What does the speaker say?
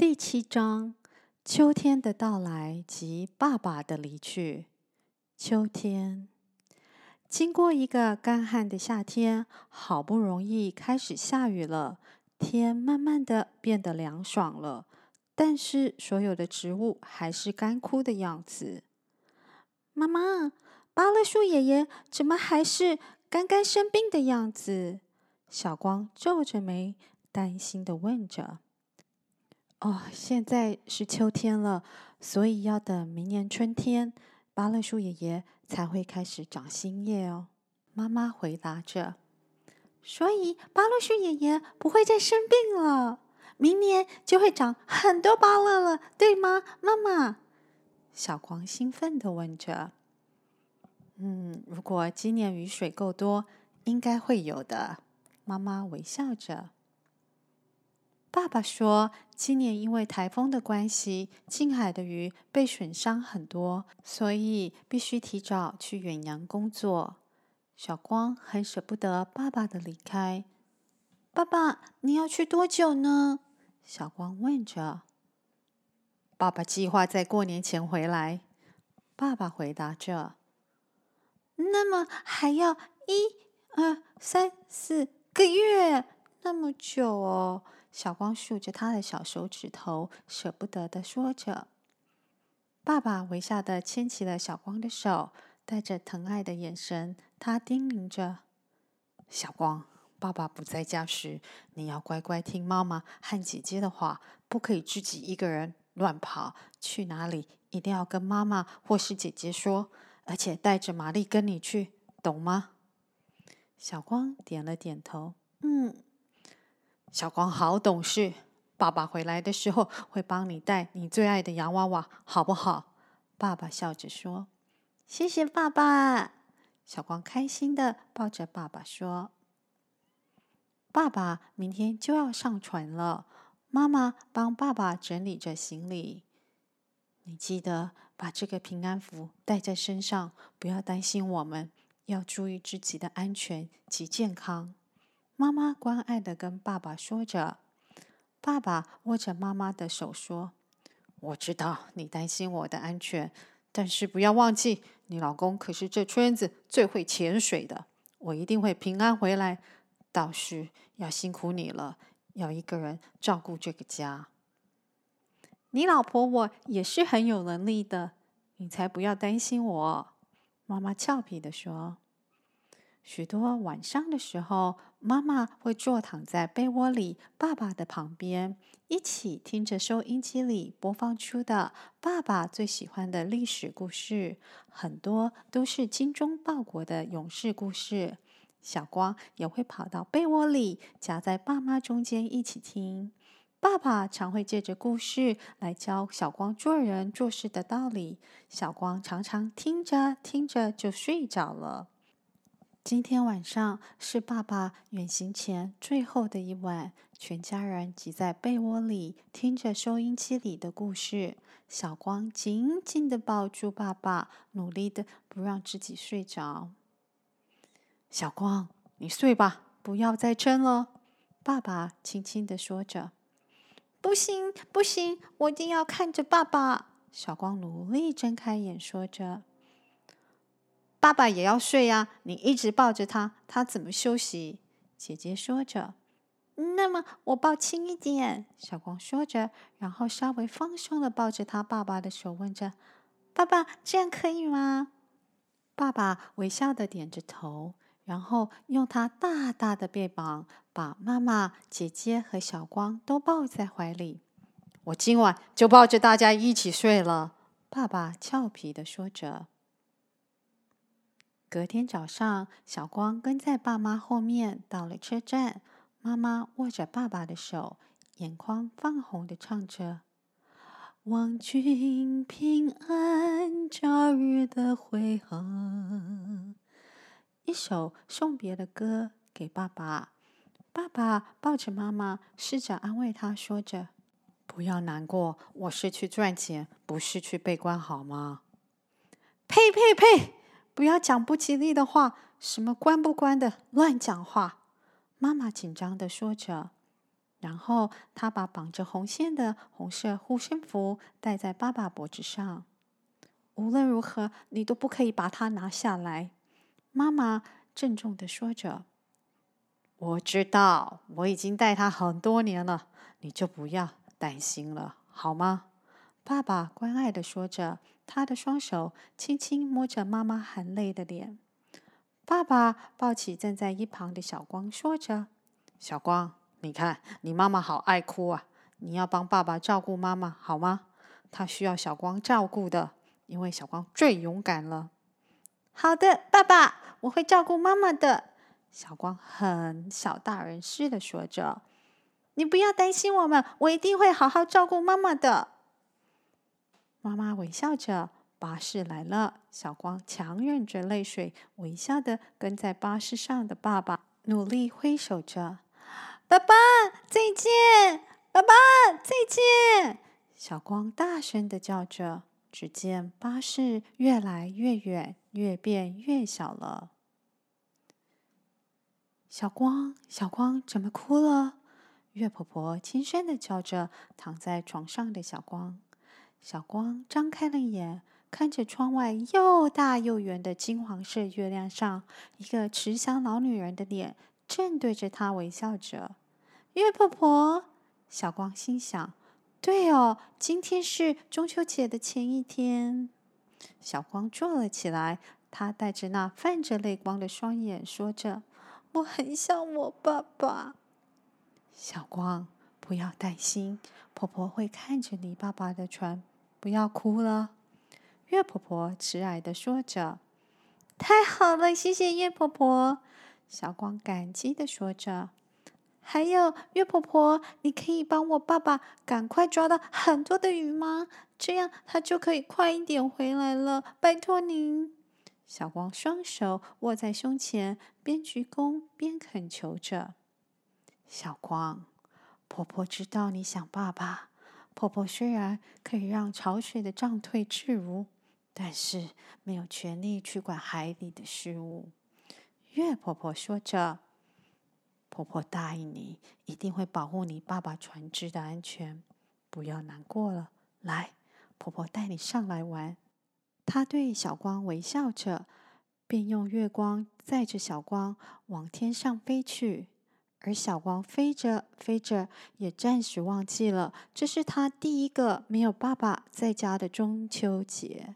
第七章：秋天的到来及爸爸的离去。秋天，经过一个干旱的夏天，好不容易开始下雨了，天慢慢的变得凉爽了。但是，所有的植物还是干枯的样子。妈妈，芭乐树爷爷怎么还是刚刚生病的样子？小光皱着眉，担心的问着。哦，现在是秋天了，所以要等明年春天，芭乐树爷爷才会开始长新叶哦。妈妈回答着。所以，芭乐树爷爷不会再生病了。明年就会长很多芭乐了，对吗，妈妈？小光兴奋地问着。嗯，如果今年雨水够多，应该会有的。妈妈微笑着。爸爸说，今年因为台风的关系，近海的鱼被损伤很多，所以必须提早去远洋工作。小光很舍不得爸爸的离开。爸爸，你要去多久呢？小光问着：“爸爸计划在过年前回来。”爸爸回答着：“那么还要一、二、三、四个月，那么久哦。”小光竖着他的小手指头，舍不得的说着。爸爸微笑的牵起了小光的手，带着疼爱的眼神，他叮咛着：“小光。”爸爸不在家时，你要乖乖听妈妈和姐姐的话，不可以自己一个人乱跑。去哪里一定要跟妈妈或是姐姐说，而且带着玛丽跟你去，懂吗？小光点了点头，嗯。小光好懂事，爸爸回来的时候会帮你带你最爱的洋娃娃，好不好？爸爸笑着说：“谢谢爸爸。”小光开心地抱着爸爸说。爸爸明天就要上船了，妈妈帮爸爸整理着行李。你记得把这个平安符带在身上，不要担心我们，要注意自己的安全及健康。妈妈关爱的跟爸爸说着。爸爸握着妈妈的手说：“我知道你担心我的安全，但是不要忘记，你老公可是这村子最会潜水的。我一定会平安回来。”倒是要辛苦你了，要一个人照顾这个家。你老婆我也是很有能力的，你才不要担心我。妈妈俏皮的说。许多晚上的时候，妈妈会坐躺在被窝里，爸爸的旁边，一起听着收音机里播放出的爸爸最喜欢的历史故事，很多都是精忠报国的勇士故事。小光也会跑到被窝里，夹在爸妈中间一起听。爸爸常会借着故事来教小光做人做事的道理。小光常常听着听着就睡着了。今天晚上是爸爸远行前最后的一晚，全家人挤在被窝里，听着收音机里的故事。小光紧紧地抱住爸爸，努力的不让自己睡着。小光，你睡吧，不要再撑了。爸爸轻轻地说着。不行，不行，我一定要看着爸爸。小光努力睁开眼，说着。爸爸也要睡呀，你一直抱着他，他怎么休息？姐姐说着。那么我抱轻一点。小光说着，然后稍微放松的抱着他爸爸的手，问着：“爸爸，这样可以吗？”爸爸微笑的点着头。然后用他大大的臂膀把妈妈、姐姐和小光都抱在怀里。我今晚就抱着大家一起睡了。爸爸俏皮的说着。隔天早上，小光跟在爸妈后面到了车站。妈妈握着爸爸的手，眼眶泛红地唱着：“望君平安，早日的回航。”一首送别的歌给爸爸，爸爸抱着妈妈，试着安慰她，说着：“不要难过，我是去赚钱，不是去被关，好吗？”呸呸呸！不要讲不吉利的话，什么关不关的，乱讲话！妈妈紧张地说着。然后他把绑着红线的红色护身符戴在爸爸脖子上。无论如何，你都不可以把它拿下来。妈妈郑重地说着：“我知道，我已经戴它很多年了，你就不要担心了，好吗？”爸爸关爱地说着，他的双手轻轻摸着妈妈含泪的脸。爸爸抱起站在一旁的小光，说着：“小光，你看，你妈妈好爱哭啊！你要帮爸爸照顾妈妈，好吗？她需要小光照顾的，因为小光最勇敢了。”“好的，爸爸，我会照顾妈妈的。”小光很小大人似的说着：“你不要担心我们，我一定会好好照顾妈妈的。”妈妈微笑着。巴士来了，小光强忍着泪水，微笑地跟在巴士上的爸爸努力挥手着：“爸爸再见，爸爸再见！”小光大声地叫着。只见巴士越来越远，越变越小了。小光，小光，怎么哭了？月婆婆轻声地叫着躺在床上的小光。小光张开了眼。看着窗外又大又圆的金黄色月亮上，一个慈祥老女人的脸正对着他微笑着。月婆婆，小光心想：“对哦，今天是中秋节的前一天。”小光坐了起来，她带着那泛着泪光的双眼，说着：“我很想我爸爸。”小光，不要担心，婆婆会看着你爸爸的船，不要哭了。月婆婆慈爱的说着：“太好了，谢谢月婆婆。”小光感激的说着：“还有月婆婆，你可以帮我爸爸赶快抓到很多的鱼吗？这样他就可以快一点回来了，拜托您。”小光双手握在胸前，边鞠躬边恳求着：“小光，婆婆知道你想爸爸。婆婆虽然可以让潮水的涨退自如。”但是没有权利去管海里的事物。月婆婆说着：“婆婆答应你，一定会保护你爸爸船只的安全。不要难过了，来，婆婆带你上来玩。”她对小光微笑着，便用月光载着小光往天上飞去。而小光飞着飞着，也暂时忘记了这是他第一个没有爸爸在家的中秋节。